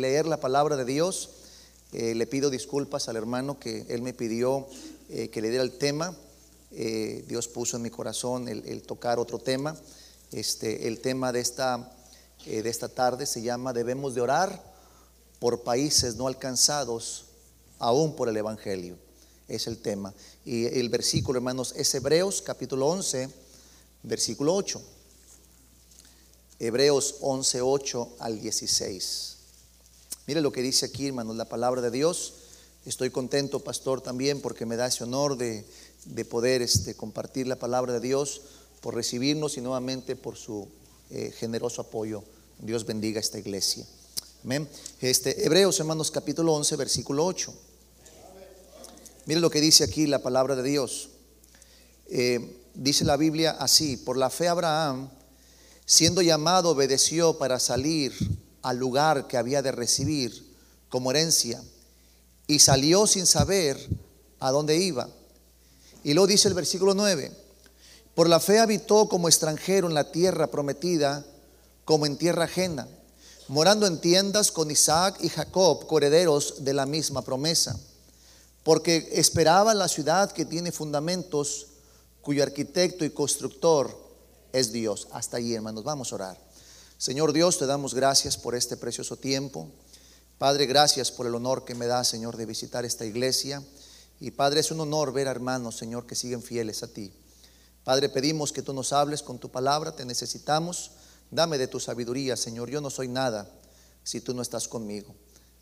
leer la palabra de Dios. Eh, le pido disculpas al hermano que él me pidió eh, que le diera el tema. Eh, Dios puso en mi corazón el, tocar otro tema. Este, el tema de esta, de esta tarde se llama Debemos de orar por países no alcanzados aún por el Evangelio. Es el tema. Y el versículo, hermanos, es Hebreos capítulo 11, versículo 8. Hebreos 11, 8 al 16. Mire lo que dice aquí, hermanos, la palabra de Dios. Estoy contento, pastor, también porque me da ese honor de, poder este, compartir la palabra de Dios, por recibirnos y nuevamente por su eh, generoso apoyo. Dios bendiga esta iglesia. Amén. Este, Hebreos, hermanos, capítulo 11, versículo 8. Mire lo que dice aquí la palabra de Dios. Eh, dice la Biblia así, por la fe Abraham, siendo llamado, obedeció para salir al lugar que había de recibir como herencia y salió sin saber a dónde iba. Y luego dice el versículo 9, por la fe habitó como extranjero en la tierra prometida, como en tierra ajena, morando en tiendas con Isaac y Jacob, corederos de la misma promesa, porque esperaba la ciudad que tiene fundamentos, cuyo arquitecto y constructor es Dios. Hasta allí, hermanos, vamos a orar. Señor Dios, te damos gracias por este precioso tiempo. Padre, gracias por el honor que me da, Señor, de visitar esta iglesia. Y Padre, es un honor ver a hermanos, Señor, que siguen fieles a ti. Padre, pedimos que tú nos hables con tu palabra, te necesitamos. Dame de tu sabiduría, Señor. Yo no soy nada si tú no estás conmigo.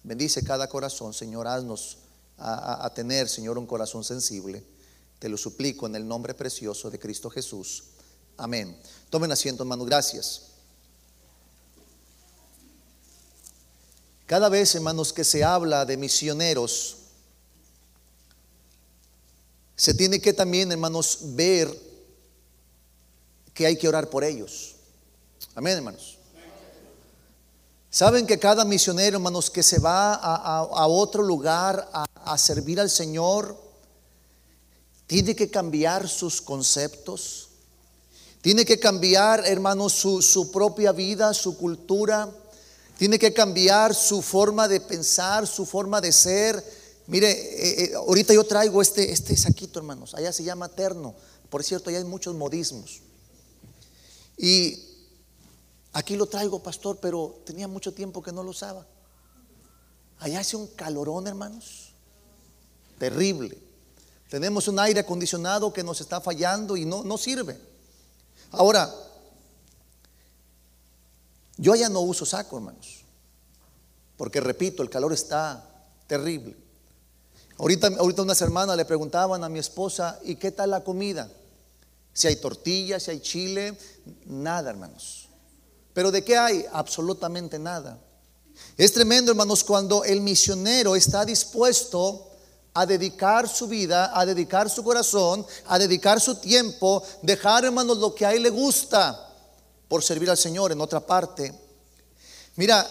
Bendice cada corazón, Señor. Haznos a, tener, Señor, un corazón sensible. Te lo suplico en el nombre precioso de Cristo Jesús. Amén. Tomen asiento, hermano. Gracias. Cada vez, hermanos, que se habla de misioneros, se tiene que también, hermanos, ver que hay que orar por ellos. Amén, hermanos. Saben que cada misionero, hermanos, que se va a, otro lugar a, servir al Señor, tiene que cambiar sus conceptos, tiene que cambiar, hermanos, su, propia vida, su cultura tiene que cambiar su forma de pensar, su forma de ser. Mire, eh, eh, ahorita yo traigo este, este saquito, hermanos. Allá se llama terno. Por cierto, allá hay muchos modismos. Y aquí lo traigo, pastor, pero tenía mucho tiempo que no lo usaba. Allá hace un calorón, hermanos. Terrible. Tenemos un aire acondicionado que nos está fallando y no, no sirve. Ahora, yo ya no uso saco, hermanos. Porque repito, el calor está terrible. Ahorita, ahorita unas hermanas le preguntaban a mi esposa, ¿y qué tal la comida? Si hay tortillas, si hay chile, nada, hermanos. Pero ¿de qué hay? Absolutamente nada. Es tremendo, hermanos, cuando el misionero está dispuesto a dedicar su vida, a dedicar su corazón, a dedicar su tiempo, dejar, hermanos, lo que a él le gusta por servir al Señor en otra parte. Mira,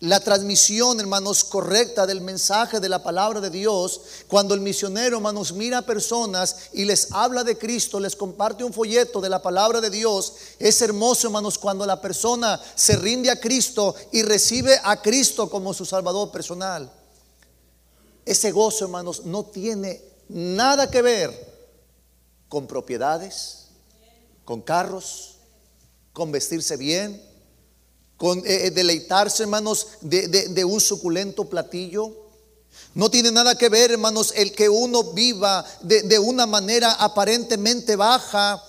la transmisión, hermanos, correcta del mensaje de la palabra de Dios, cuando el misionero, hermanos, mira a personas y les habla de Cristo, les comparte un folleto de la palabra de Dios, es hermoso, hermanos, cuando la persona se rinde a Cristo y recibe a Cristo como su Salvador personal. Ese gozo, hermanos, no tiene nada que ver con propiedades, con carros, con vestirse bien, con eh, eh, deleitarse, hermanos, de, un suculento platillo. No tiene nada que ver, hermanos, el que uno viva de, de una manera aparentemente baja,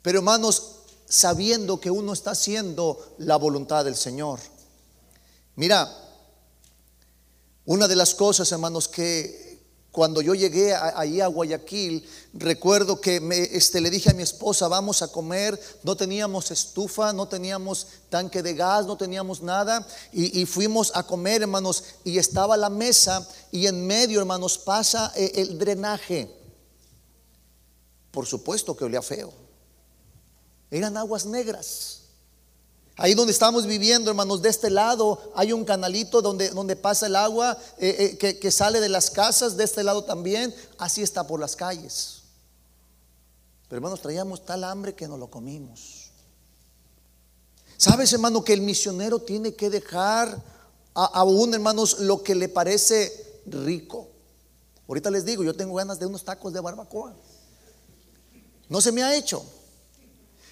pero hermanos, sabiendo que uno está haciendo la voluntad del Señor. Mira, una de las cosas, hermanos, que cuando yo llegué ahí a Guayaquil, recuerdo que me, este, le dije a mi esposa, vamos a comer, no teníamos estufa, no teníamos tanque de gas, no teníamos nada, y, fuimos a comer, hermanos, y estaba la mesa, y en medio, hermanos, pasa eh, el drenaje. Por supuesto que olía feo. Eran aguas negras. Ahí donde estamos viviendo, hermanos, de este lado hay un canalito donde, donde pasa el agua eh, eh, que, sale de las casas, de este lado también, así está por las calles. Pero hermanos, traíamos tal hambre que no lo comimos. ¿Sabes, hermano, que el misionero tiene que dejar aún, hermanos, lo que le parece rico. Ahorita les digo, yo tengo ganas de unos tacos de barbacoa. No se me ha hecho.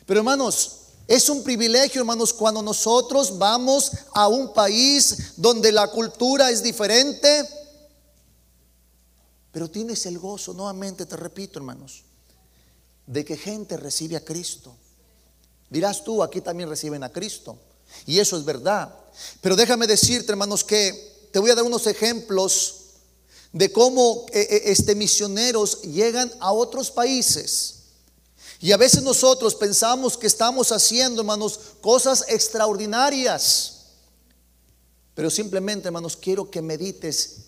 Pero hermanos, es un privilegio, hermanos, cuando nosotros vamos a un país donde la cultura es diferente, pero tienes el gozo, nuevamente te repito, hermanos, de que gente recibe a Cristo. Dirás tú, aquí también reciben a Cristo. Y eso es verdad. Pero déjame decirte, hermanos, que te voy a dar unos ejemplos de cómo eh, eh, este, misioneros llegan a otros países. Y a veces nosotros pensamos que estamos haciendo, hermanos, cosas extraordinarias. Pero simplemente, hermanos, quiero que medites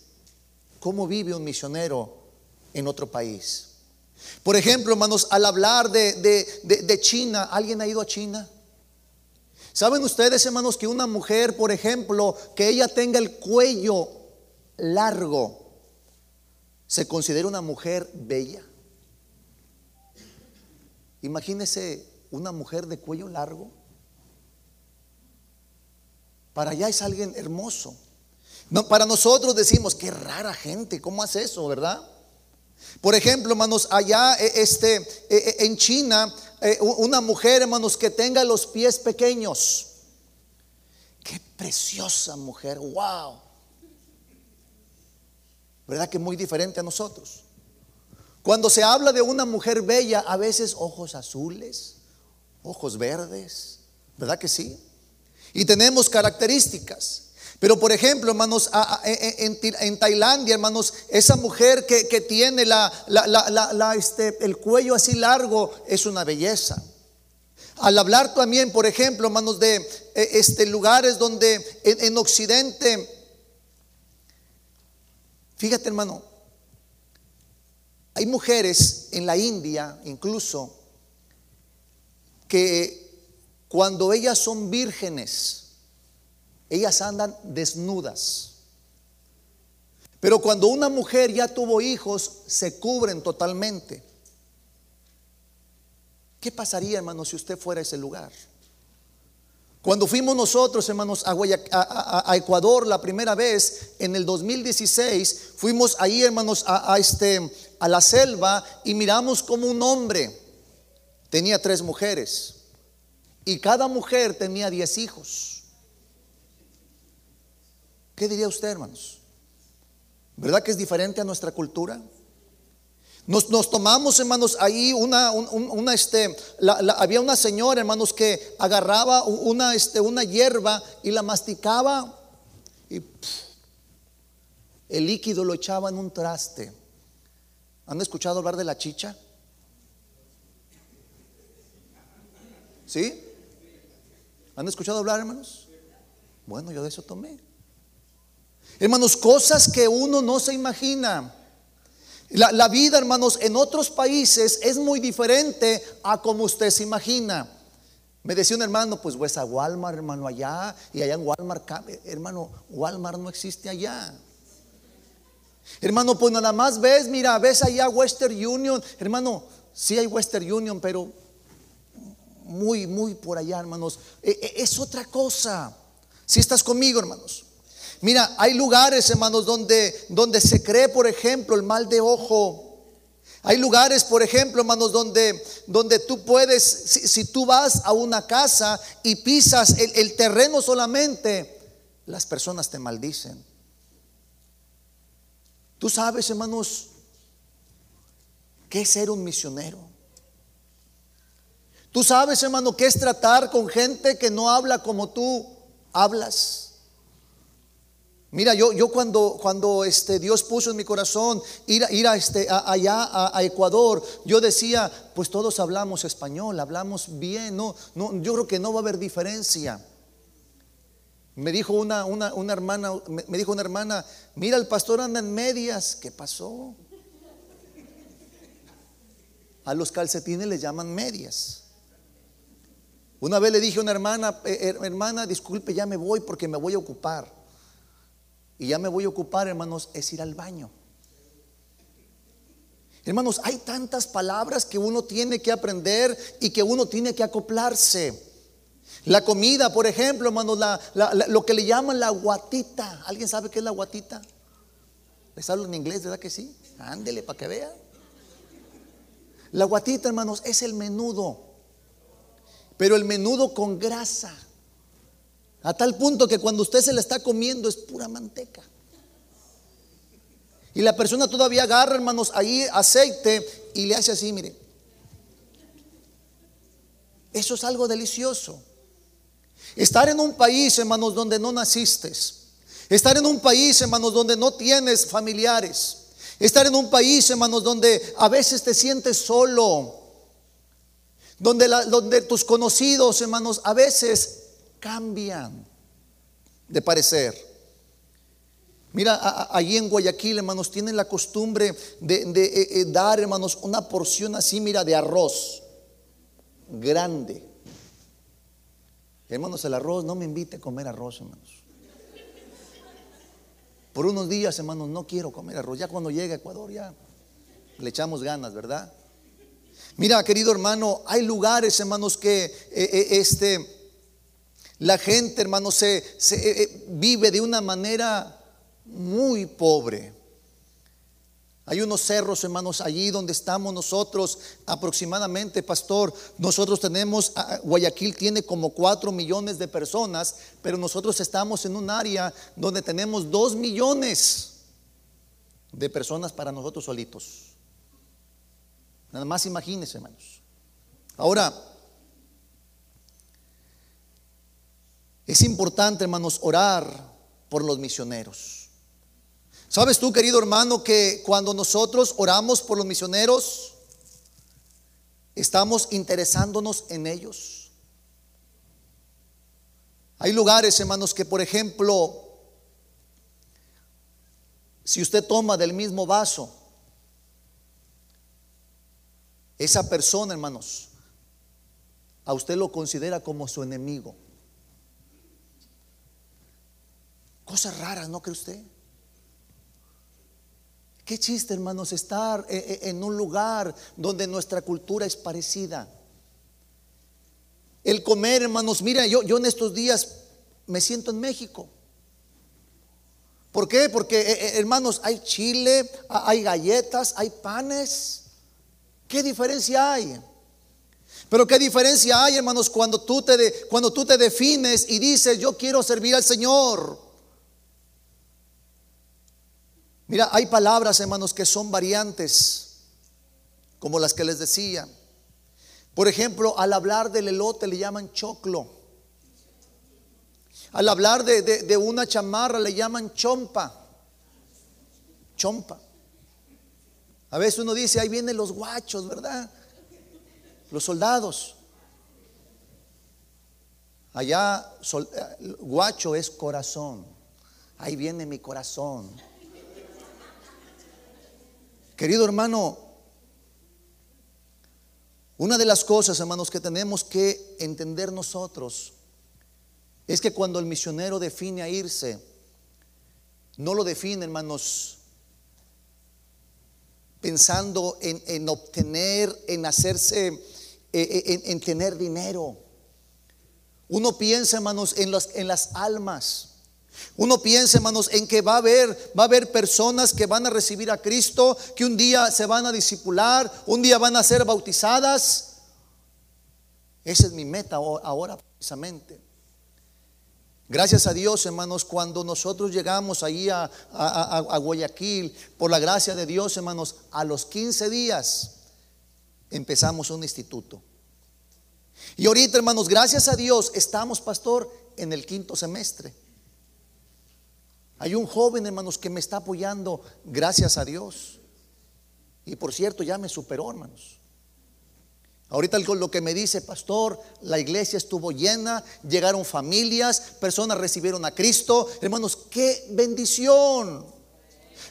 cómo vive un misionero en otro país. Por ejemplo, hermanos, al hablar de, de China, ¿alguien ha ido a China? ¿Saben ustedes, hermanos, que una mujer, por ejemplo, que ella tenga el cuello largo, se considera una mujer bella. Imagínese una mujer de cuello largo. Para allá es alguien hermoso. Para nosotros decimos, qué rara gente, ¿cómo hace eso, verdad? Por ejemplo, hermanos, allá eh, este, eh, eh, en China, una mujer, hermanos, que tenga los pies pequeños. Qué preciosa mujer, wow. ¿Verdad que muy diferente a nosotros? Cuando se habla de una mujer bella, a veces ojos azules, ojos verdes, ¿verdad que sí? Y tenemos características. Pero por ejemplo, hermanos, en, Tailandia, hermanos, esa mujer que, tiene la, este, el cuello así largo es una belleza. Al hablar también, por ejemplo, hermanos, de e, este, lugares donde en Occidente Fíjate hermano, hay mujeres en la India incluso que cuando ellas son vírgenes, ellas andan desnudas. Pero cuando una mujer ya tuvo hijos, se cubren totalmente. ¿Qué pasaría, hermano, si usted fuera a ese lugar? Cuando fuimos nosotros, hermanos, a, Ecuador la primera vez, en el 2016, fuimos ahí, hermanos, a, este, a la selva y miramos como un hombre tenía tres mujeres y cada mujer tenía diez hijos. ¿Qué diría usted, hermanos? ¿Verdad que es diferente a nuestra cultura? Nos, tomamos, hermanos, ahí una, una este, había una señora, hermanos, que agarraba una, este, una hierba y la masticaba y el líquido lo echaba en un traste. ¿Han escuchado hablar de la chicha? ¿Sí? ¿Han escuchado hablar, hermanos? Bueno, yo de eso tomé. Hermanos, cosas que uno no se imagina. La, vida, hermanos, en otros países es muy diferente a como usted se imagina. Me decía un hermano, pues pues a Walmart, hermano, allá, y allá en Walmart, hermano, Walmart no existe allá. Hermano, pues nada más ves, mira, ves allá Western Union, hermano, sí hay Western Union, pero muy, muy por allá, hermanos. E, e, es otra cosa. Si estás conmigo, hermanos. Mira, hay lugares, hermanos, donde, donde se cree, por ejemplo, el mal de ojo. Hay lugares, por ejemplo, hermanos, donde, donde tú puedes, si, tú vas a una casa y pisas el, el terreno solamente, las personas te maldicen. Tú sabes, hermanos, qué es ser un misionero. Tú sabes, hermano, qué es tratar con gente que no habla como tú hablas. Mira, yo, yo cuando, cuando este, Dios puso en mi corazón ir, ir a este, allá a, Ecuador, yo decía, pues todos hablamos español, hablamos bien, no, no, yo creo que no va a haber diferencia. Me dijo una, una, una hermana, me dijo una hermana, mira, el pastor anda en medias, ¿qué pasó? A los calcetines les llaman medias. Una vez le dije a una hermana, eh, hermana, disculpe, ya me voy porque me voy a ocupar y ya me voy a ocupar, hermanos, es ir al baño. Hermanos, hay tantas palabras que uno tiene que aprender y que uno tiene que acoplarse. La comida, por ejemplo, hermanos, lo que le llaman la guatita. ¿Alguien sabe qué es la guatita? ¿Les hablo en inglés, verdad que sí? Ándele para que vean. La guatita, hermanos, es el menudo. Pero el menudo con grasa. A tal punto que cuando usted se la está comiendo es pura manteca. Y la persona todavía agarra, hermanos, ahí aceite y le hace así, mire. Eso es algo delicioso. Estar en un país, hermanos, donde no naciste. Estar en un país, hermanos, donde no tienes familiares. Estar en un país, hermanos, donde a veces te sientes solo. Donde, donde tus conocidos, hermanos, a veces cambian de parecer. Mira, allí en Guayaquil, hermanos, tienen la costumbre de, eh, eh, dar, hermanos, una porción así, mira, de arroz grande. Hermanos, el arroz, no me invite a comer arroz, hermanos. Por unos días, hermanos, no quiero comer arroz. Ya cuando llegue a Ecuador, ya le echamos ganas, ¿verdad? Mira, querido hermano, hay lugares, hermanos, que eh, este, la gente, hermanos, se, se vive de una manera muy pobre. Hay unos cerros, hermanos, allí donde estamos nosotros aproximadamente, pastor. Nosotros tenemos, Guayaquil tiene como 4 millones de personas, pero nosotros estamos en un área donde tenemos 2 millones de personas para nosotros solitos. Nada más imagínense, hermanos. Ahora, es importante, hermanos, orar por los misioneros. ¿Sabes tú, querido hermano, que cuando nosotros oramos por los misioneros, estamos interesándonos en ellos? Hay lugares, hermanos, que por ejemplo, si usted toma del mismo vaso, esa persona, hermanos, a usted lo considera como su enemigo. Cosas raras, ¿no cree usted? Qué chiste, hermanos, estar eh, eh, en un lugar donde nuestra cultura es parecida. El comer, hermanos, mira, yo, en estos días me siento en México. ¿Por qué? Porque, eh, hermanos, hay chile, hay galletas, hay panes. ¿Qué diferencia hay? Pero qué diferencia hay, hermanos, cuando tú te, cuando tú te defines y dices, yo quiero servir al Señor. Mira, hay palabras, hermanos, que son variantes, como las que les decía. Por ejemplo, al hablar del elote le llaman choclo. Al hablar de, una chamarra le llaman chompa. Chompa. A veces uno dice, ahí vienen los guachos, ¿verdad? Los soldados. Allá, eh, guacho es corazón. Ahí viene mi corazón. Querido hermano, una de las cosas, hermanos, que tenemos que entender nosotros es que cuando el misionero define a irse, no lo define, hermanos, pensando en, obtener, en hacerse, eh, eh, en, tener dinero. Uno piensa, hermanos, en las, en las almas. Uno piensa, hermanos, en que va a haber, va a haber personas que van a recibir a Cristo, que un día se van a discipular, un día van a ser bautizadas. Esa es mi meta ahora precisamente. Gracias a Dios, hermanos, cuando nosotros llegamos ahí a, a, Guayaquil, por la gracia de Dios, hermanos, a los 15 días empezamos un instituto. Y ahorita, hermanos, gracias a Dios, estamos, pastor, en el quinto semestre. Hay un joven, hermanos, que me está apoyando, gracias a Dios. Y por cierto, ya me superó, hermanos. Ahorita lo que me dice, pastor, la iglesia estuvo llena, llegaron familias, personas recibieron a Cristo. Hermanos, qué bendición.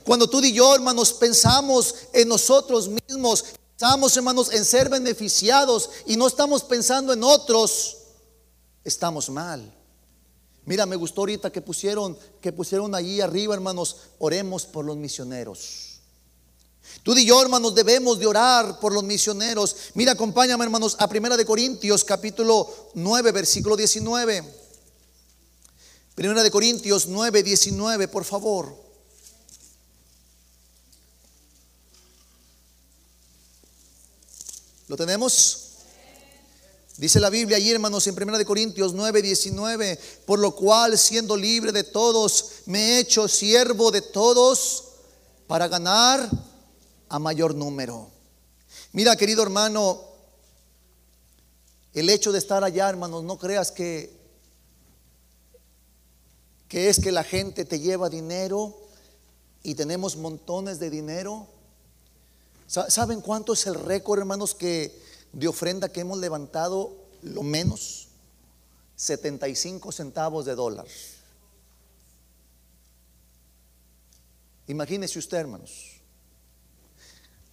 Cuando tú y yo, hermanos, pensamos en nosotros mismos, pensamos, hermanos, en ser beneficiados y no estamos pensando en otros, estamos mal. Mira, me gustó ahorita que pusieron, que pusieron allí arriba, hermanos, oremos por los misioneros. Tú y yo, hermanos, debemos de orar por los misioneros. Mira, acompáñame, hermanos, a Primera de Corintios, capítulo 9, versículo 19. Primera de Corintios 9, 19, por favor. ¿Lo tenemos? Dice la Biblia allí, hermanos, en 1 Corintios 9, 19, por lo cual, siendo libre de todos, me he hecho siervo de todos para ganar a mayor número. Mira, querido hermano, el hecho de estar allá, hermanos, no creas que, que es que la gente te lleva dinero y tenemos montones de dinero. ¿Saben cuánto es el récord, hermanos, que de ofrenda que hemos levantado? Lo menos 75 centavos de dólar. Imagínese usted, hermanos.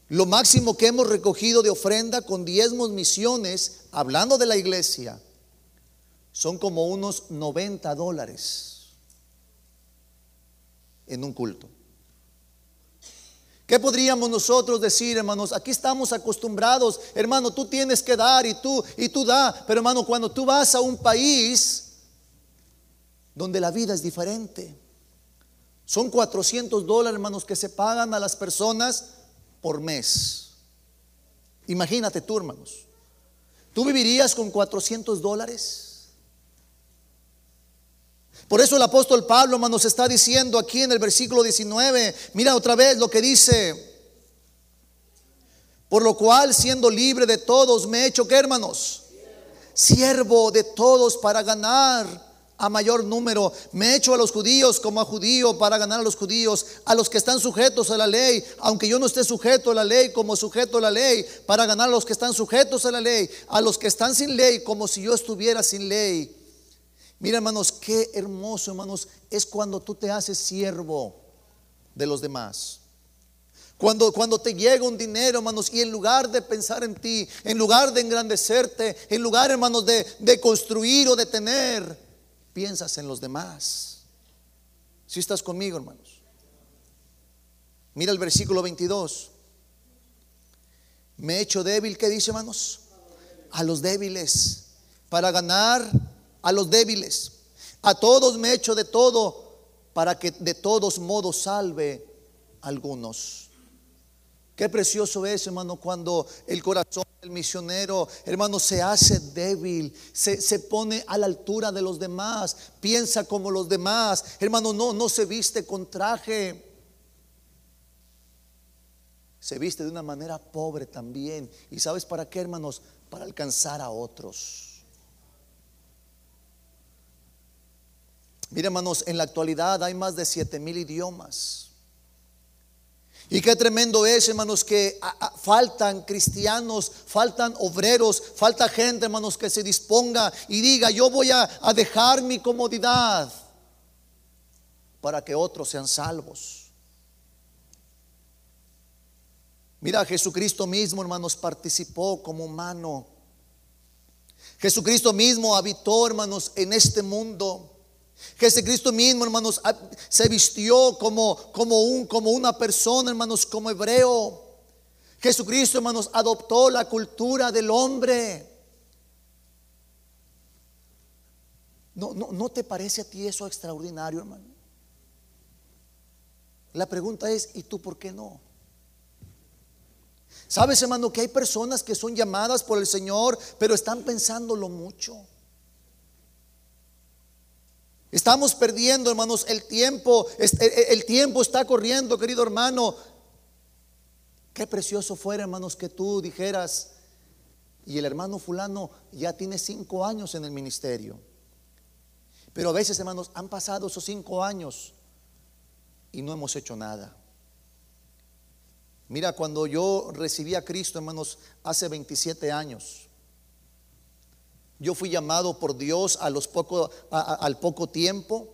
Lo máximo que hemos recogido de ofrenda con diezmos misiones, hablando de la iglesia, son como unos 90 dólares en un culto. ¿Qué podríamos nosotros decir, hermanos? Aquí estamos acostumbrados, hermano, tú tienes que dar y tú y tú da, pero hermano, cuando tú vas a un país donde la vida es diferente, son 400 dólares, hermanos, que se pagan a las personas por mes. Imagínate tú, hermanos. ¿Tú vivirías con 400 dólares? Por eso el apóstol Pablo, nos está diciendo aquí en el versículo 19, mira otra vez lo que dice, por lo cual siendo libre de todos me he hecho, ¿qué hermanos? Siervo de todos para ganar a mayor número. Me he hecho a los judíos como a judío para ganar a los judíos, a los que están sujetos a la ley, aunque yo no esté sujeto a la ley como sujeto a la ley, para ganar a los que están sujetos a la ley, a los que están sin ley como si yo estuviera sin ley Mira, hermanos, qué hermoso, hermanos, es cuando tú te haces siervo de los demás. Cuando, cuando te llega un dinero, hermanos, y en lugar de pensar en ti, en lugar de engrandecerte, en lugar, hermanos, de, de construir o de tener, piensas en los demás. Si estás conmigo, hermanos. Mira el versículo 22. Me he hecho débil, ¿qué dice, hermanos? A los débiles, para ganar a los débiles. A todos me he hecho de todo para que de todos modos salve a algunos. Qué precioso es, hermano, cuando el corazón del misionero, hermano, se hace débil, se, se, pone a la altura de los demás, piensa como los demás. Hermano, no, no se viste con traje. Se viste de una manera pobre también. ¿Y sabes para qué, hermanos? Para alcanzar a otros. Mire, hermanos, en la actualidad hay más de siete mil idiomas. Y qué tremendo es, hermanos, que faltan cristianos, faltan obreros, falta gente, hermanos, que se disponga y diga, yo voy a, a dejar mi comodidad para que otros sean salvos. Mira, Jesucristo mismo, hermanos, participó como humano. Jesucristo mismo habitó, hermanos, en este mundo. Jesucristo mismo, hermanos, se vistió como, como, un, como una persona, hermanos, como hebreo. Jesucristo, hermanos, adoptó la cultura del hombre. ¿No, no, ¿No te parece a ti eso extraordinario, hermano? La pregunta es, ¿y tú por qué no? Sabes, hermano, que hay personas que son llamadas por el Señor, pero están pensándolo mucho. Estamos perdiendo, hermanos, el tiempo. El tiempo está corriendo, querido hermano. Qué precioso fuera, hermanos, que tú dijeras, y el hermano fulano ya tiene cinco años en el ministerio. Pero a veces, hermanos, han pasado esos cinco años y no hemos hecho nada. Mira, cuando yo recibí a Cristo, hermanos, hace 27 años, yo fui llamado por Dios a los al poco tiempo.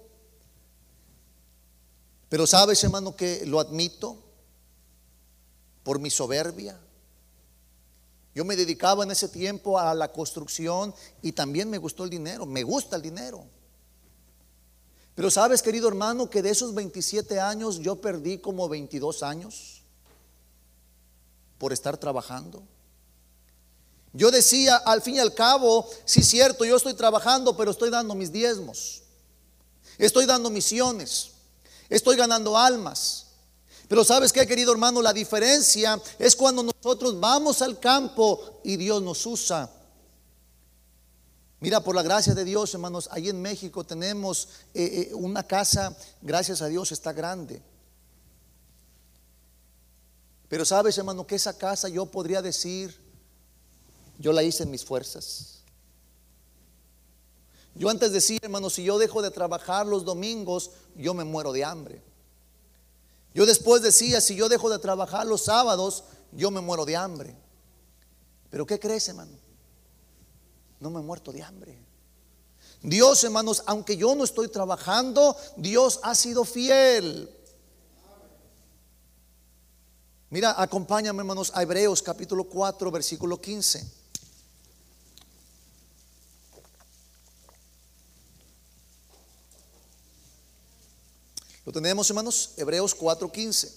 Pero sabes, hermano, que lo admito por mi soberbia. Yo me dedicaba en ese tiempo a la construcción y también me gustó el dinero. Me gusta el dinero. Pero sabes, querido hermano, que de esos 27 años yo perdí como 22 años. por estar trabajando. Yo decía, al fin y al cabo, sí cierto, yo estoy trabajando, pero estoy dando mis diezmos. Estoy dando misiones. Estoy ganando almas. Pero sabes qué, querido hermano, la diferencia es cuando nosotros vamos al campo y Dios nos usa. Mira, por la gracia de Dios, hermanos, ahí en México tenemos eh, eh, una casa, gracias a Dios, está grande. Pero sabes, hermano, que esa casa yo podría decir, yo la hice en mis fuerzas. Yo antes decía, hermano, si yo dejo de trabajar los domingos, yo me muero de hambre. Yo después decía, si yo dejo de trabajar los sábados, yo me muero de hambre. Pero ¿qué crees, hermano? No me he muerto de hambre. Dios, hermanos, aunque yo no estoy trabajando, Dios ha sido fiel. Mira, acompáñame, hermanos, a Hebreos capítulo 4, versículo 15. Lo tenemos, hermanos, Hebreos 4:15.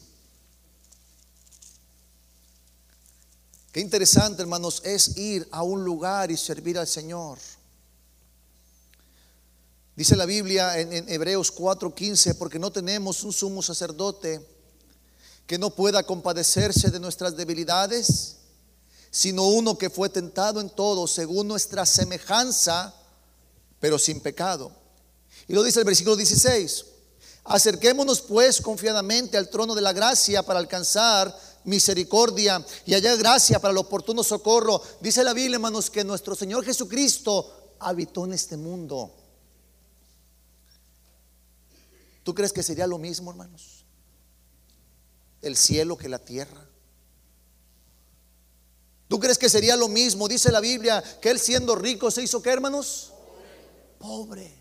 Qué interesante, hermanos, es ir a un lugar y servir al Señor. Dice la Biblia en, en Hebreos 4:15, porque no tenemos un sumo sacerdote que no pueda compadecerse de nuestras debilidades, sino uno que fue tentado en todo según nuestra semejanza, pero sin pecado. Y lo dice el versículo 16. Acerquémonos pues confiadamente al trono de la gracia para alcanzar misericordia y hallar gracia para el oportuno socorro. Dice la Biblia, hermanos, que nuestro Señor Jesucristo habitó en este mundo. ¿Tú crees que sería lo mismo, hermanos? El cielo que la tierra. ¿Tú crees que sería lo mismo? Dice la Biblia que Él siendo rico se hizo, ¿qué, hermanos? Pobre.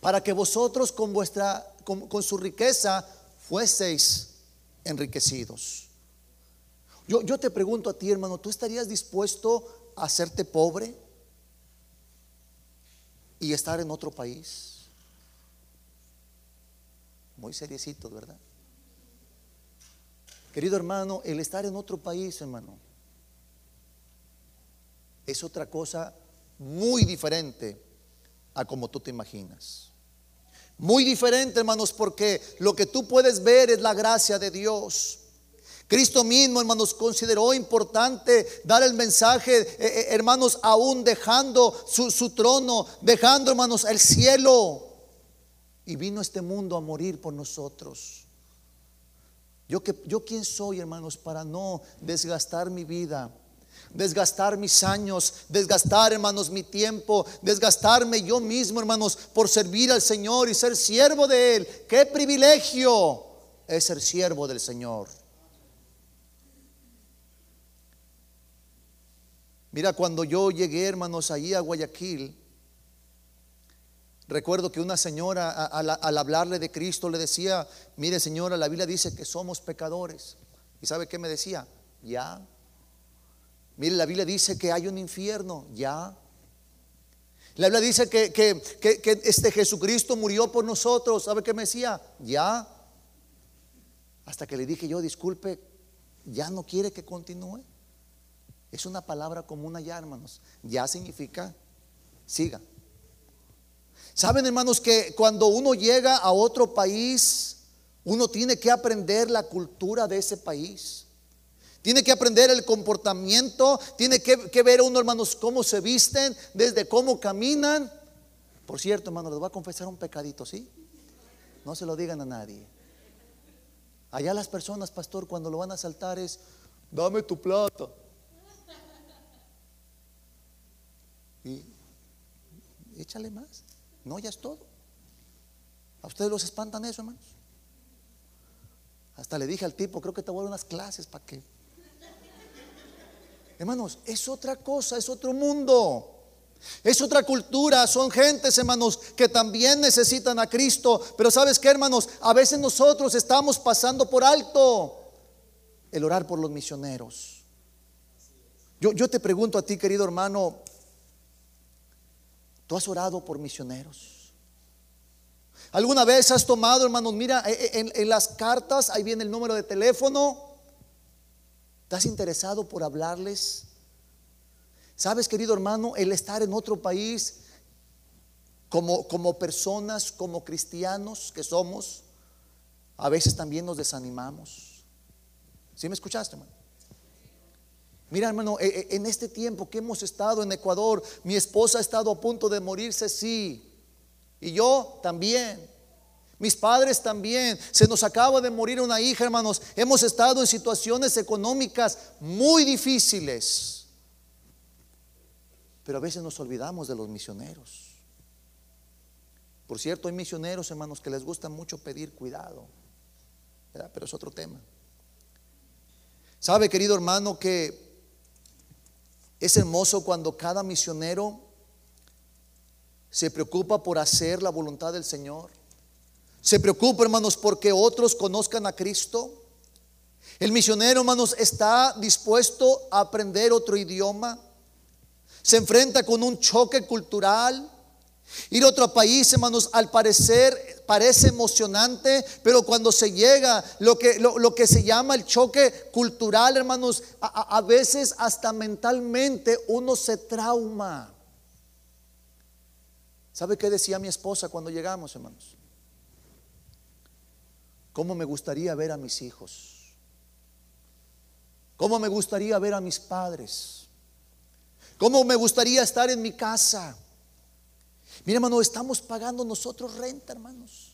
Para que vosotros con vuestra con, su riqueza fueseis enriquecidos. Yo, yo te pregunto a ti, hermano, ¿tú estarías dispuesto a hacerte pobre y estar en otro país? Muy seriecito, ¿verdad? Querido hermano, el estar en otro país, hermano, es otra cosa muy diferente a como tú te imaginas. Muy diferente, hermanos, porque lo que tú puedes ver es la gracia de Dios. Cristo mismo, hermanos, consideró importante dar el mensaje, eh, eh, hermanos, aún dejando su, su, trono, dejando, hermanos, el cielo. Y vino este mundo a morir por nosotros. Yo, que, yo quién soy, hermanos, para no desgastar mi vida desgastar mis años, desgastar, hermanos, mi tiempo, desgastarme yo mismo, hermanos, por servir al Señor y ser siervo de Él. Qué privilegio es ser siervo del Señor. Mira, cuando yo llegué, hermanos, allí a Guayaquil, recuerdo que una señora al, hablarle de Cristo le decía, mire señora, la Biblia dice que somos pecadores. ¿Y sabe qué me decía? Ya, Mire, la Biblia dice que hay un infierno, ya. La Biblia dice que, que, este Jesucristo murió por nosotros. ¿Sabe qué me decía? Ya. Hasta que le dije yo, disculpe, ya no quiere que continúe. Es una palabra común allá, hermanos. Ya significa, siga. Saben, hermanos, que cuando uno llega a otro país, uno tiene que aprender la cultura de ese país. Tiene que aprender el comportamiento, tiene que, ver uno, hermanos, cómo se visten, desde cómo caminan. Por cierto, hermanos, les voy a confesar un pecadito, ¿sí? No se lo digan a nadie. Allá las personas, pastor, cuando lo van a saltar es, dame tu plata. Y échale más. No, ya es todo. ¿A ustedes los espantan eso, hermanos? Hasta le dije al tipo, creo que te voy a dar unas clases para que Hermanos, es otra cosa, es otro mundo. Es otra cultura, son gentes, hermanos, que también necesitan a Cristo. Pero sabes qué, hermanos, a veces nosotros estamos pasando por alto el orar por los misioneros. Yo, yo te pregunto a ti, querido hermano, ¿tú has orado por misioneros? ¿Alguna vez has tomado, hermanos, mira, en, en las cartas, ahí viene el número de teléfono? ¿Estás interesado por hablarles? ¿Sabes, querido hermano, el estar en otro país como, como personas, como cristianos que somos, a veces también nos desanimamos? ¿Sí me escuchaste, hermano? Mira, hermano, e, e, en este tiempo que hemos estado en Ecuador, mi esposa ha estado a punto de morirse, sí. Y yo también. Mis padres también. Se nos acaba de morir una hija, hermanos. Hemos estado en situaciones económicas muy difíciles. Pero a veces nos olvidamos de los misioneros. Por cierto, hay misioneros, hermanos, que les gusta mucho pedir cuidado. Pero es otro tema. ¿Sabe, querido hermano, que es hermoso cuando cada misionero se preocupa por hacer la voluntad del Señor. Se preocupa, hermanos, porque otros conozcan a Cristo. El misionero, hermanos, está dispuesto a aprender otro idioma. Se enfrenta con un choque cultural. Ir a otro país, hermanos, al parecer parece emocionante, pero cuando se llega lo que, lo, que se llama el choque cultural, hermanos, a, a veces hasta mentalmente uno se trauma. ¿Sabe qué decía mi esposa cuando llegamos, hermanos? ¿Cómo me gustaría ver a mis hijos? ¿Cómo me gustaría ver a mis padres? ¿Cómo me gustaría estar en mi casa? Mira, hermano, estamos pagando nosotros renta, hermanos.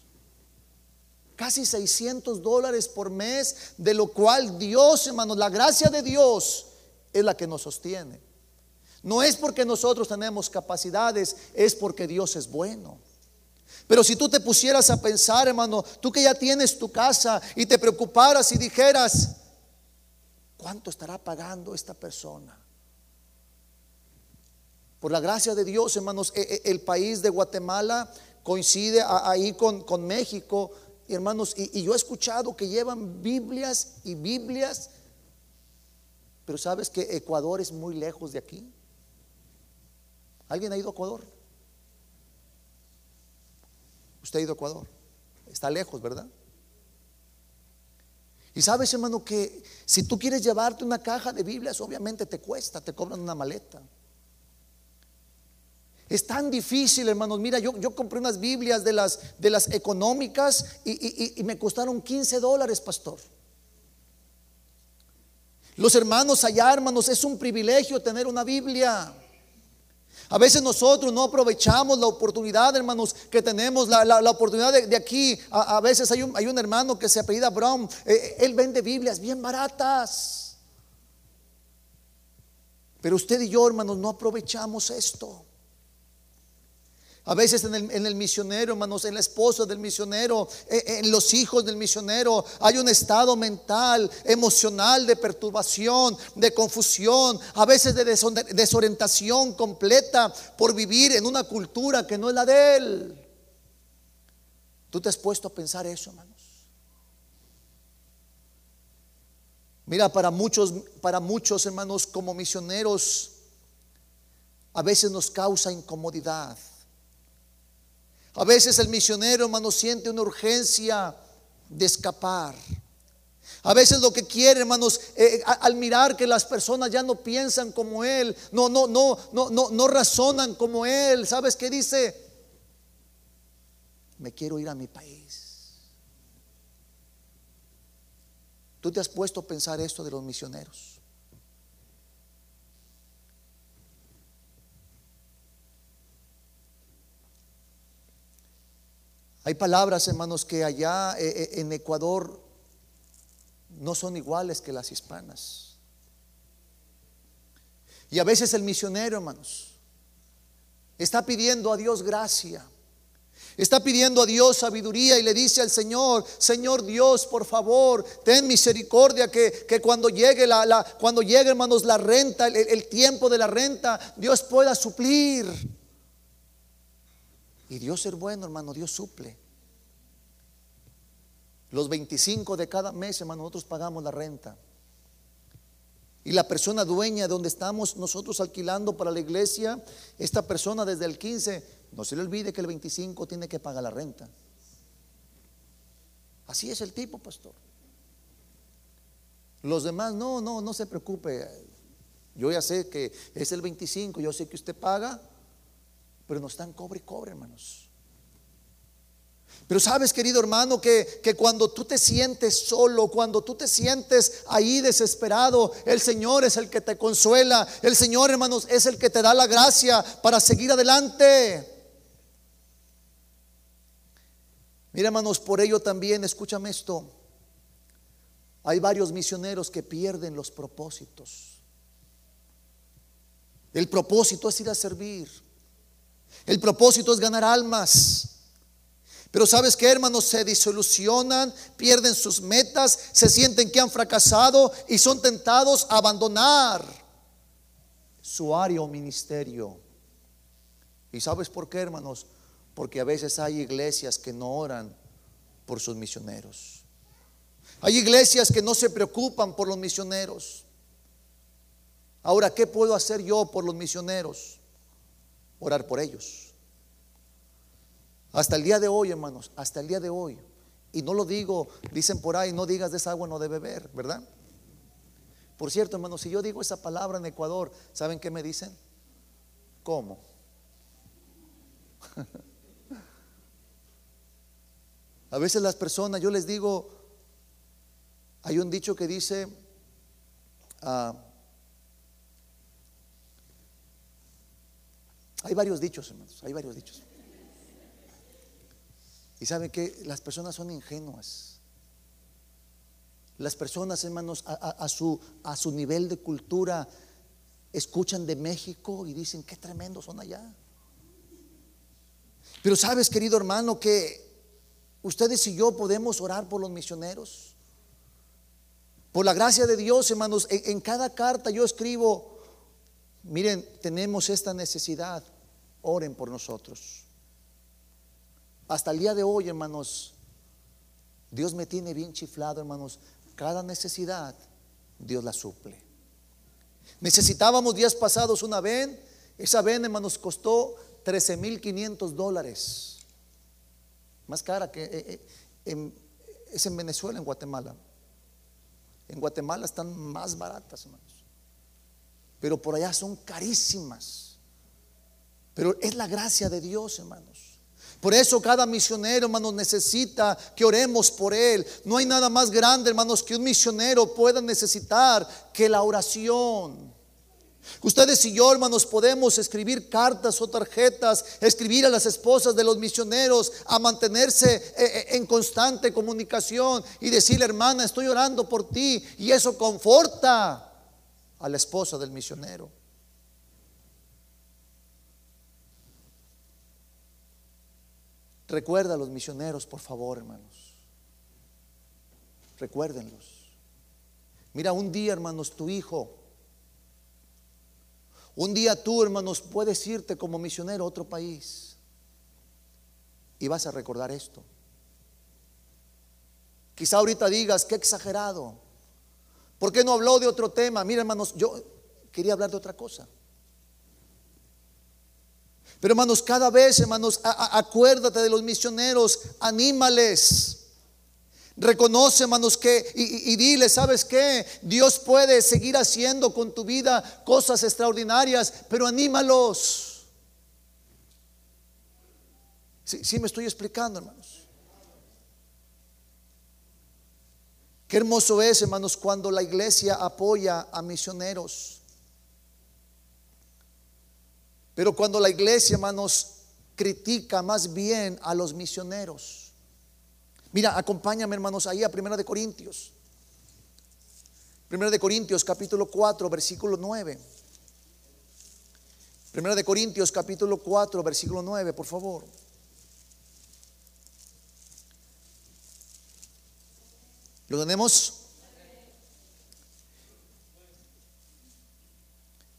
Casi 600 dólares por mes, de lo cual Dios, hermanos, la gracia de Dios es la que nos sostiene. No es porque nosotros tenemos capacidades, es porque Dios es bueno. Pero si tú te pusieras a pensar, hermano, tú que ya tienes tu casa y te preocuparas y dijeras, ¿cuánto estará pagando esta persona? Por la gracia de Dios, hermanos, e, e, el país de Guatemala coincide ahí con, México, hermanos, y, yo he escuchado que llevan Biblias y Biblias, pero sabes que Ecuador es muy lejos de aquí. ¿Alguien ha ido a Ecuador? Usted ha ido a Ecuador. Está lejos, ¿verdad? Y sabes, hermano, que si tú quieres llevarte una caja de Biblias, obviamente te cuesta, te cobran una maleta. Es tan difícil, hermanos. Mira, yo, compré unas Biblias de las, de las económicas y, y me costaron 15 dólares, pastor. Los hermanos allá, hermanos, es un privilegio tener una Biblia. A veces nosotros no aprovechamos la oportunidad, hermanos, que tenemos, la, oportunidad de, aquí. A, veces hay un, hay un, hermano que se apellida Brown, eh, eh, él vende Biblias bien baratas. Pero usted y yo, hermanos, no aprovechamos esto. A veces en el, misionero, hermanos, en la esposa del misionero, en, eh, en, los hijos del misionero, hay un estado mental, emocional de perturbación, de confusión, a veces de desorientación completa por vivir en una cultura que no es la de él. ¿Tú te has puesto a pensar eso, hermanos? Mira, para muchos, para muchos hermanos como misioneros, a veces nos causa incomodidad a veces el misionero, hermano, siente una urgencia de escapar. A veces lo que quiere, hermanos, eh, al mirar que las personas ya no piensan como él, no, no, no, no, no, no razonan como él. ¿Sabes qué dice? Me quiero ir a mi país. ¿Tú te has puesto a pensar esto de los misioneros? Hay palabras, hermanos, que allá eh, eh, en Ecuador no son iguales que las hispanas. Y a veces el misionero, hermanos, está pidiendo a Dios gracia. Está pidiendo a Dios sabiduría y le dice al Señor, Señor Dios, por favor, ten misericordia que, cuando llegue la, cuando llegue, hermanos, la renta, el tiempo de la renta, Dios pueda suplir. Y Dios es bueno, hermano, Dios suple. Los 25 de cada mes, hermano, nosotros pagamos la renta. Y la persona dueña donde estamos nosotros alquilando para la iglesia, esta persona desde el 15, no se le olvide que el 25 tiene que pagar la renta. Así es el tipo, pastor. Los demás, no, no, no se preocupe. Yo ya sé que es el 25, yo sé que usted paga, pero no están cobre y cobre, hermanos. Pero sabes, querido hermano, que, que, cuando tú te sientes solo, cuando tú te sientes ahí desesperado, el Señor es el que te consuela. El Señor, hermanos, es el que te da la gracia para seguir adelante. Mira, hermanos, por ello también, escúchame esto. Hay varios misioneros que pierden los propósitos. El propósito es ir a servir. El propósito es ganar almas. Pero sabes que hermanos se disolucionan, pierden sus metas, se sienten que han fracasado y son tentados a abandonar su área o ministerio. ¿Y sabes por qué, hermanos? Porque a veces hay iglesias que no oran por sus misioneros. Hay iglesias que no se preocupan por los misioneros. Ahora, ¿qué puedo hacer yo por los misioneros? Orar por ellos. Hasta el día de hoy, hermanos, hasta el día de hoy. Y no lo digo, dicen por ahí, no digas de esa agua no de beber, ¿verdad? Por cierto, hermanos, si yo digo esa palabra en Ecuador, ¿saben qué me dicen? ¿Cómo? A veces las personas, yo les digo, hay un dicho que dice, ah, hay varios dichos, hermanos, hay varios dichos. Y saben que las personas son ingenuas. Las personas, hermanos, a, su, a su nivel de cultura, escuchan de México y dicen, qué tremendo son allá. Pero sabes, querido hermano, que ustedes y yo podemos orar por los misioneros. Por la gracia de Dios, hermanos, en, en cada carta yo escribo, miren, tenemos esta necesidad, oren por nosotros. Hasta el día de hoy, hermanos, Dios me tiene bien chiflado, hermanos. Cada necesidad, Dios la suple. Necesitábamos días pasados una ven. Esa ven, hermanos, costó 13.500 dólares. Más cara que eh, eh, es en Venezuela, en Guatemala. En Guatemala están más baratas, hermanos. Pero por allá son carísimas. Pero es la gracia de Dios, hermanos. Por eso cada misionero, hermanos, necesita que oremos por él. No hay nada más grande, hermanos, que un misionero pueda necesitar que la oración. Ustedes y yo, hermanos, podemos escribir cartas o tarjetas, escribir a las esposas de los misioneros a mantenerse eh, eh, en constante comunicación y decirle, hermana, estoy orando por ti. Y eso conforta a la esposa del misionero. Recuerda a los misioneros, por favor, hermanos. Recuérdenlos. Mira, un día, hermanos, tu hijo, un día tú, hermanos, puedes irte como misionero a otro país y vas a recordar esto. Quizá ahorita digas, qué exagerado. ¿Por qué no habló de otro tema? Mira, hermanos, yo quería hablar de otra cosa. Pero hermanos, cada vez, hermanos, acuérdate de los misioneros, anímales. Reconoce, hermanos, que y, dile, ¿sabes qué? Dios puede seguir haciendo con tu vida cosas extraordinarias, pero anímalos. Sí, sí me estoy explicando, hermanos. Qué hermoso es, hermanos, cuando la iglesia apoya a misioneros. Pero cuando la iglesia, hermanos, critica más bien a los misioneros. Mira, acompáñame, hermanos, ahí a Primera de Corintios. Primera de Corintios, capítulo 4, versículo 9. Primera de Corintios, capítulo 4, versículo 9, por favor. ¿Lo tenemos?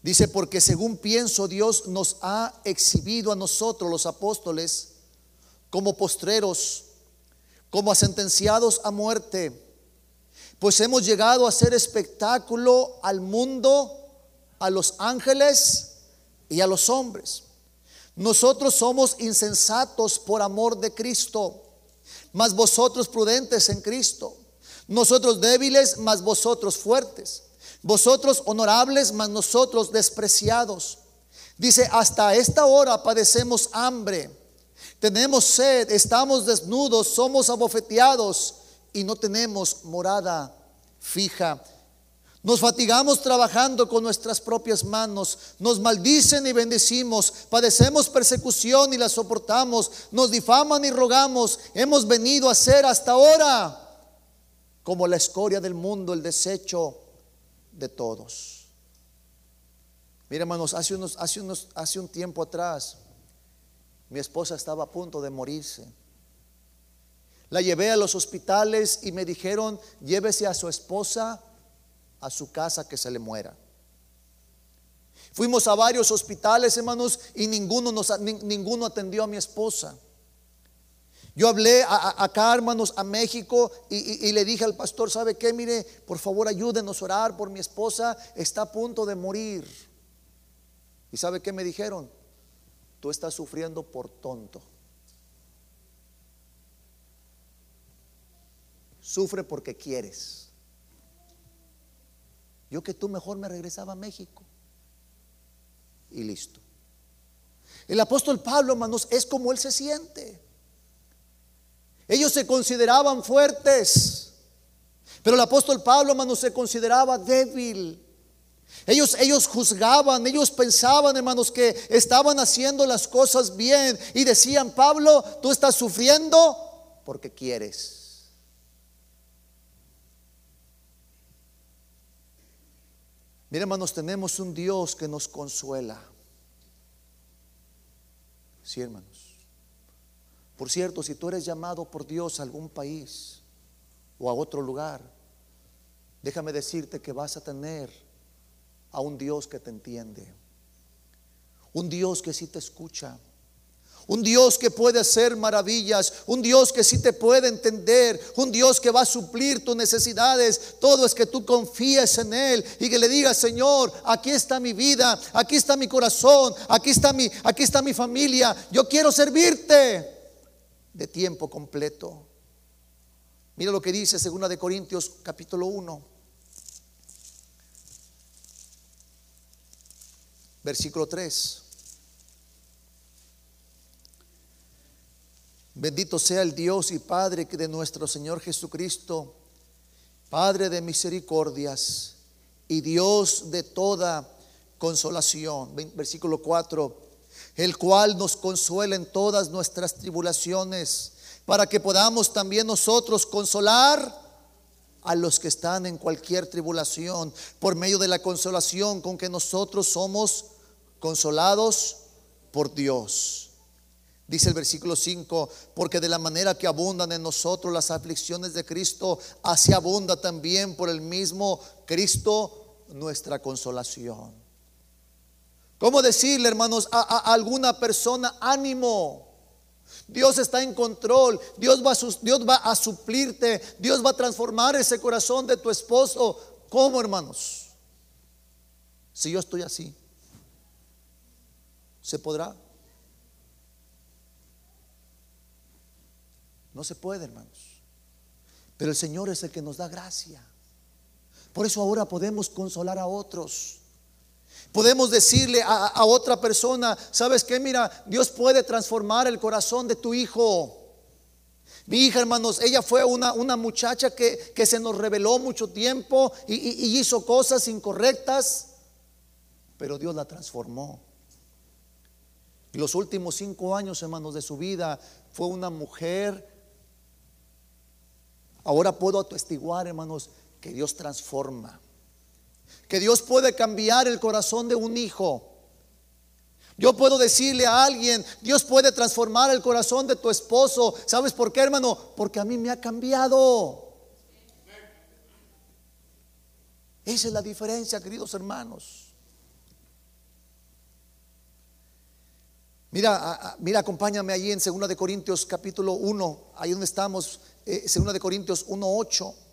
Dice, porque según pienso, Dios nos ha exhibido a nosotros, los apóstoles, como postreros, como sentenciados a muerte, pues hemos llegado a ser espectáculo al mundo, a los ángeles y a los hombres. Nosotros somos insensatos por amor de Cristo, mas vosotros prudentes en Cristo. Nosotros débiles, mas vosotros fuertes. Vosotros honorables, mas nosotros despreciados. Dice, hasta esta hora padecemos hambre, tenemos sed, estamos desnudos, somos abofeteados y no tenemos morada fija. Nos fatigamos trabajando con nuestras propias manos, nos maldicen y bendecimos, padecemos persecución y la soportamos, nos difaman y rogamos, hemos venido a ser hasta ahora como la escoria del mundo, el desecho de todos. Mira, hermanos, hace, unos, hace, unos, hace un tiempo atrás, mi esposa estaba a punto de morirse. La llevé a los hospitales y me dijeron, llévese a su esposa a su casa que se le muera. Fuimos a varios hospitales, hermanos, y ninguno, nos, ninguno atendió a mi esposa. Yo hablé acá, hermanos, a México y, y, le dije al pastor, ¿sabe qué? Mire, por favor ayúdenos a orar por mi esposa, está a punto de morir. ¿Y sabe qué me dijeron? Tú estás sufriendo por tonto. Sufre porque quieres. Yo que tú mejor me regresaba a México. Y listo. El apóstol Pablo, hermanos, es como él se siente. Ellos se consideraban fuertes. Pero el apóstol Pablo, hermanos, se consideraba débil. Ellos, ellos juzgaban, ellos pensaban, hermanos, que estaban haciendo las cosas bien y decían, Pablo, tú estás sufriendo porque quieres. Mira, hermanos, tenemos un Dios que nos consuela. Sí, hermanos. Por cierto, si tú eres llamado por Dios a algún país o a otro lugar, déjame decirte que vas a tener a un Dios que te entiende, un Dios que sí te escucha, un Dios que puede hacer maravillas, un Dios que sí te puede entender, un Dios que va a suplir tus necesidades. Todo es que tú confíes en Él y que le digas, Señor, aquí está mi vida, aquí está mi corazón, aquí está mi, aquí está mi familia. Yo quiero servirte de tiempo completo. Mira lo que dice 2 de Corintios capítulo 1. versículo 3. Bendito sea el Dios y Padre de nuestro Señor Jesucristo, Padre de misericordias y Dios de toda consolación. Versículo 4, el cual nos consuela en todas nuestras tribulaciones, para que podamos también nosotros consolar a los que están en cualquier tribulación, por medio de la consolación con que nosotros somos consolados por Dios. Dice el versículo 5, porque de la manera que abundan en nosotros las aflicciones de Cristo, así abunda también por el mismo Cristo nuestra consolación. ¿Cómo decirle, hermanos, a, alguna persona ánimo? Dios está en control, Dios va, a, Dios va a suplirte, Dios va a transformar ese corazón de tu esposo. ¿Cómo, hermanos? Si yo estoy así. ¿Se podrá? No se puede, hermanos. Pero el Señor es el que nos da gracia. Por eso ahora podemos consolar a otros. Podemos decirle a, otra persona, ¿sabes qué? Mira, Dios puede transformar el corazón de tu hijo. Mi hija, hermanos, ella fue una, una muchacha que, se nos reveló mucho tiempo y hizo cosas incorrectas, pero Dios la transformó los últimos cinco años, hermanos, de su vida fue una mujer. Ahora puedo atestiguar, hermanos, que Dios transforma. Que Dios puede cambiar el corazón de un hijo. Yo puedo decirle a alguien, Dios puede transformar el corazón de tu esposo. ¿Sabes por qué, hermano? Porque a mí me ha cambiado. Esa es la diferencia, queridos hermanos. Mira, mira, acompáñame allí en 2 de Corintios capítulo 1, ahí donde estamos, eh, 2 de Corintios 1:8.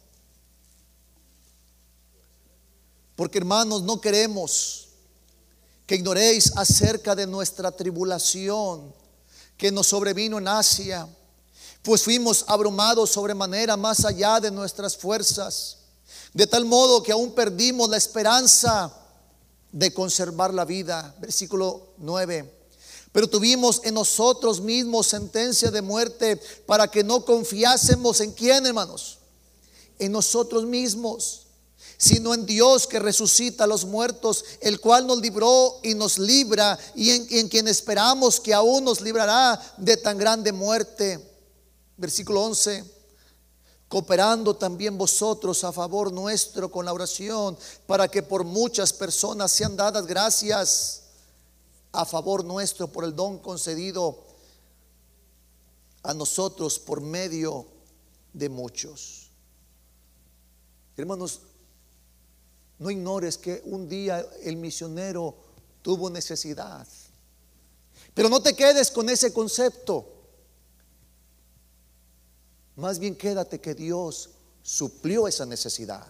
Porque hermanos, no queremos que ignoréis acerca de nuestra tribulación que nos sobrevino en Asia pues fuimos abrumados sobremanera más allá de nuestras fuerzas, de tal modo que aún perdimos la esperanza de conservar la vida. Versículo 9. Pero tuvimos en nosotros mismos sentencia de muerte para que no confiásemos en quién, hermanos, en nosotros mismos sino en Dios que resucita a los muertos, el cual nos libró y nos libra, y en, quien esperamos que aún nos librará de tan grande muerte. Versículo 11 cooperando también vosotros a favor nuestro con la oración, para que por muchas personas sean dadas gracias a favor nuestro por el don concedido a nosotros por medio de muchos. Hermanos, no ignores que un día el misionero tuvo necesidad. Pero no te quedes con ese concepto. Más bien quédate que Dios suplió esa necesidad.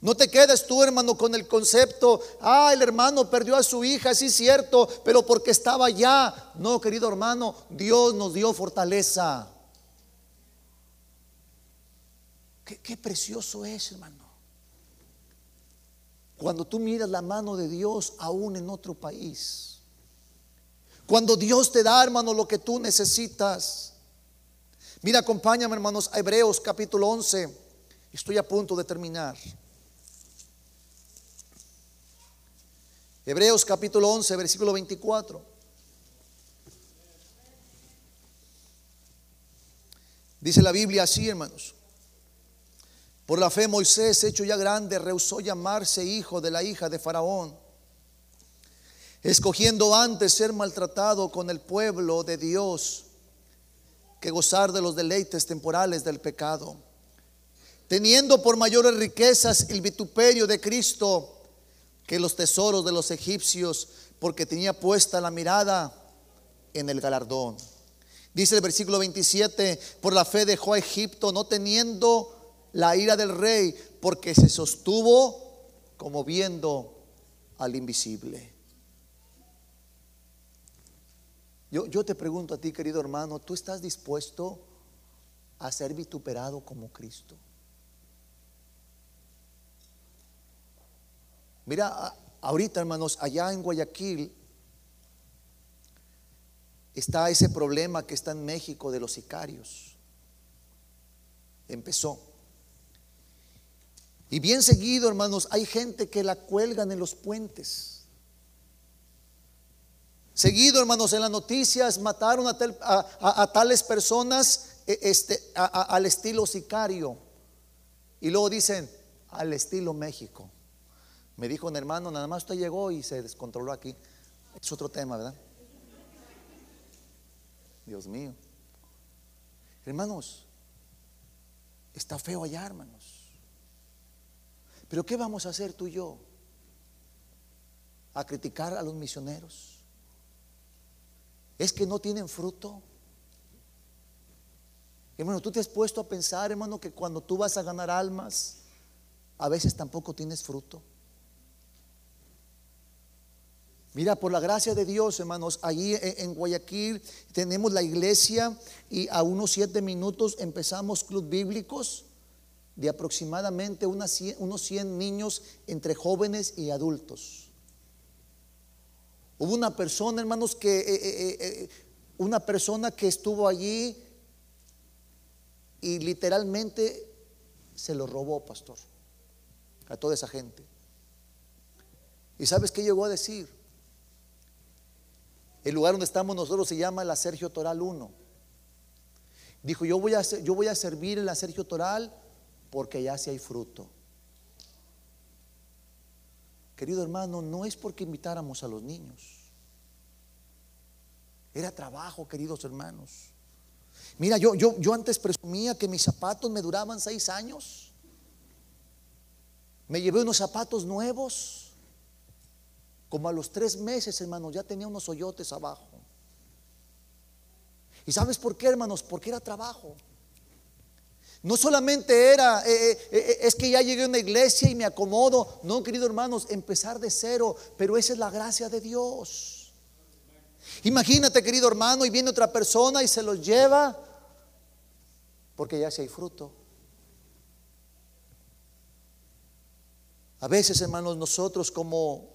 No te quedes tú, hermano, con el concepto, ah, el hermano perdió a su hija, sí cierto, pero porque estaba allá. No, querido hermano, Dios nos dio fortaleza. Qué, qué precioso es, hermano. Cuando tú miras la mano de Dios aún en otro país. Cuando Dios te da, hermano, lo que tú necesitas. Mira, acompáñame, hermanos, a Hebreos capítulo 11. Estoy a punto de terminar. Hebreos capítulo 11, versículo 24. Dice la Biblia así, hermanos. Por la fe Moisés, hecho ya grande, rehusó llamarse hijo de la hija de Faraón, escogiendo antes ser maltratado con el pueblo de Dios que gozar de los deleites temporales del pecado, teniendo por mayores riquezas el vituperio de Cristo que los tesoros de los egipcios, porque tenía puesta la mirada en el galardón. Dice el versículo 27, por la fe dejó a Egipto no teniendo la ira del rey porque se sostuvo como viendo al invisible. Yo, yo, te pregunto a ti, querido hermano, ¿tú estás dispuesto a ser vituperado como Cristo? Mira, ahorita, hermanos, allá en Guayaquil está ese problema que está en México de los sicarios. Empezó. Y bien seguido, hermanos, hay gente que la cuelgan en los puentes. Seguido, hermanos, en las noticias mataron a, tales personas e, este, al estilo sicario. Y luego dicen, al estilo México. Me dijo un hermano, nada más usted llegó y se descontroló aquí. Es otro tema, ¿verdad? Dios mío. Hermanos, está feo allá, hermanos. Pero ¿qué vamos a hacer tú y yo? ¿A criticar a los misioneros? ¿Es que no tienen fruto? Hermano, tú te has puesto a pensar, hermano, que cuando tú vas a ganar almas, a veces tampoco tienes fruto. Mira, por la gracia de Dios, hermanos, allí en Guayaquil tenemos la iglesia y a unos siete minutos empezamos club bíblicos de aproximadamente unos 100 niños entre jóvenes y adultos. Hubo una persona, hermanos, que eh, eh, eh, una persona que estuvo allí y literalmente se lo robó, pastor, a toda esa gente. ¿Y sabes qué llegó a decir? El lugar donde estamos nosotros se llama la Sergio Toral 1. Dijo, yo voy a, yo voy a servir en la Sergio Toral porque ya si hay fruto. Querido hermano, no es porque invitáramos a los niños. Era trabajo, queridos hermanos. Mira, yo, yo, yo antes presumía que mis zapatos me duraban seis años. Me llevé unos zapatos nuevos. Como a los tres meses, hermanos, ya tenía unos hoyotes abajo. ¿Y sabes por qué, hermanos? Porque era trabajo. No solamente era, eh, eh, eh, es que ya llegué a una iglesia y me acomodo. No, queridos hermanos, empezar de cero. Pero esa es la gracia de Dios. Imagínate, querido hermano, y viene otra persona y se los lleva Porque ya si hay fruto. A veces, hermanos, nosotros como,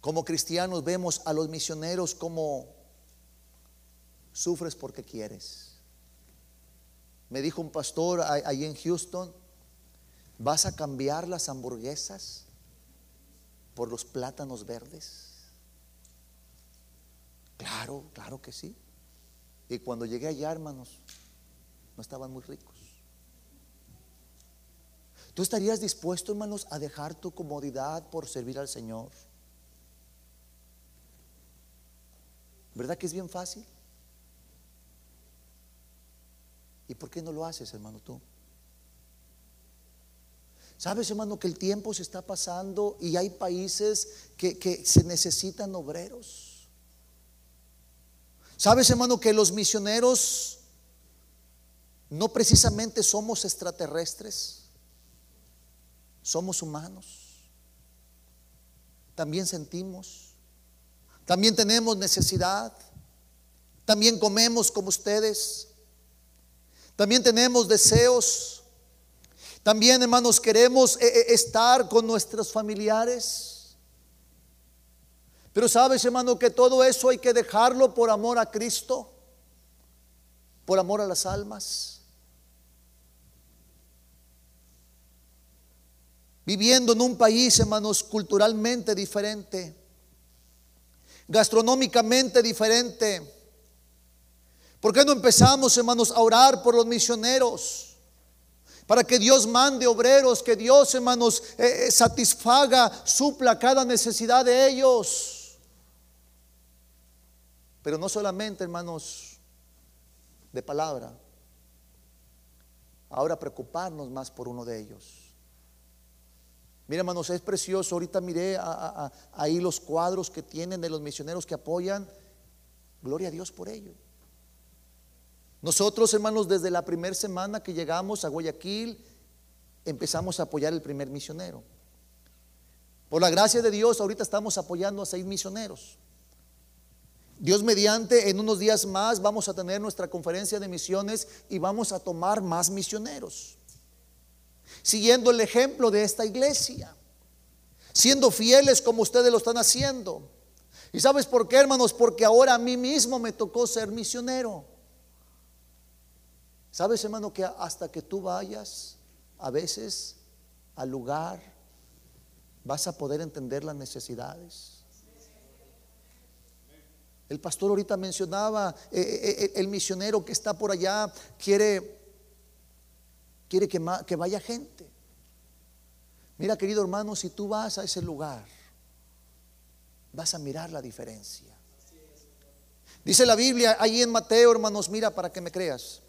como cristianos vemos a los misioneros como sufres porque quieres. Me dijo un pastor ahí en Houston, ¿vas a cambiar las hamburguesas por los plátanos verdes? Claro, claro que sí. Y cuando llegué allá, hermanos, no estaban muy ricos. ¿Tú estarías dispuesto, hermanos, a dejar tu comodidad por servir al Señor? ¿Verdad que es bien fácil? ¿Y por qué no lo haces, hermano, tú? Sabes, hermano, que el tiempo se está pasando y hay países que, se necesitan obreros. Sabes, hermano, que los misioneros no precisamente somos extraterrestres. Somos humanos. También sentimos. También tenemos necesidad. También comemos como ustedes. También tenemos deseos. También, hermanos, queremos eh, eh, estar con nuestros familiares. Pero sabes, hermano, que todo eso hay que dejarlo por amor a Cristo, por amor a las almas. viviendo en un país, hermanos, culturalmente diferente, gastronómicamente diferente. ¿Por qué no empezamos, hermanos, a orar por los misioneros? Para que Dios mande obreros, que Dios, hermanos, eh, eh, satisfaga, supla cada necesidad de ellos. Pero no solamente, hermanos, de palabra. Ahora preocuparnos más por uno de ellos. Mira, hermanos, es precioso. Ahorita miré ahí los cuadros que tienen de los misioneros que apoyan. Gloria a Dios por ello. Nosotros, hermanos, desde la primera semana que llegamos a Guayaquil, empezamos a apoyar el primer misionero. Por la gracia de Dios, ahorita estamos apoyando a seis misioneros. Dios mediante, en unos días más vamos a tener nuestra conferencia de misiones y vamos a tomar más misioneros siguiendo el ejemplo de esta iglesia, siendo fieles como ustedes lo están haciendo. ¿Y sabes por qué, hermanos? Porque ahora a mí mismo me tocó ser misionero. ¿Sabes, hermano, que hasta que tú vayas a veces al lugar, vas a poder entender las necesidades? El pastor ahorita mencionaba, eh, eh, eh, el misionero que está por allá quiere quiere que, que vaya gente. Mira, querido hermano, si tú vas a ese lugar, vas a mirar la diferencia. Dice la Biblia ahí en Mateo, hermanos, mira para que me creas.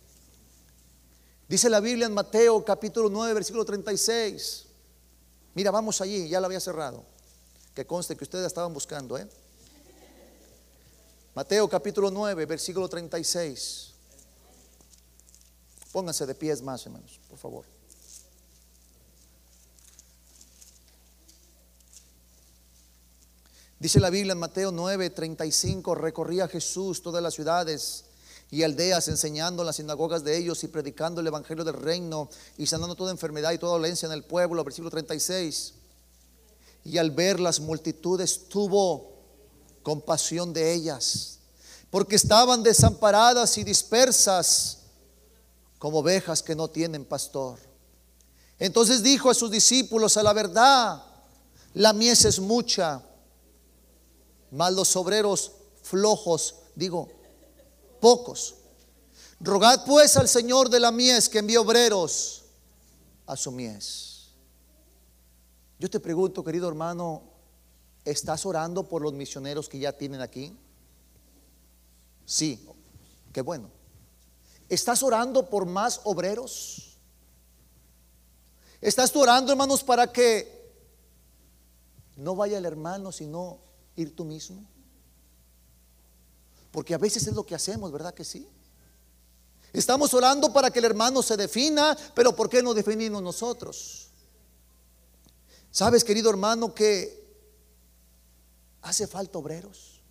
Dice la Biblia en Mateo capítulo 9, versículo 36. Mira, vamos allí, ya la había cerrado. Que conste que ustedes estaban buscando, ¿eh? Mateo capítulo 9, versículo 36. Pónganse de pies más, hermanos, por favor. Dice la Biblia en Mateo 9, 35, recorría Jesús todas las ciudades y aldeas, enseñando en las sinagogas de ellos y predicando el evangelio del reino y sanando toda enfermedad y toda dolencia en el pueblo. Versículo 36. Y al ver las multitudes tuvo compasión de ellas, porque estaban desamparadas y dispersas como ovejas que no tienen pastor. Entonces dijo a sus discípulos, a la verdad, la mies es mucha, mas los obreros flojos, digo, pocos. Rogad pues al Señor de la mies que envíe obreros a su mies. Yo te pregunto, querido hermano, ¿estás orando por los misioneros que ya tienen aquí? Sí, qué bueno. ¿Estás orando por más obreros? ¿Estás orando, hermanos, para que no vaya el hermano, sino ir tú mismo? Porque a veces es lo que hacemos, ¿verdad que sí? Estamos orando para que el hermano se defina, pero ¿por qué no definimos nosotros? ¿Sabes, querido hermano, que hace falta obreros?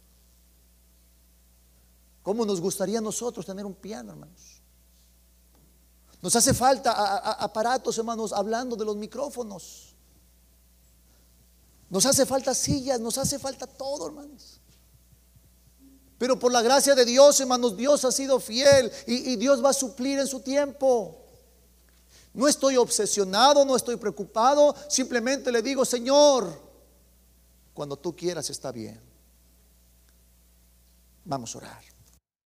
¿Cómo nos gustaría a nosotros tener un piano, hermanos? Nos hace falta aparatos, hermanos, hablando de los micrófonos. Nos hace falta sillas, nos hace falta todo, hermanos. Pero por la gracia de Dios, hermanos, Dios ha sido fiel y, y, Dios va a suplir en su tiempo. No estoy obsesionado, no estoy preocupado, simplemente le digo, Señor, cuando tú quieras está bien. Vamos a orar.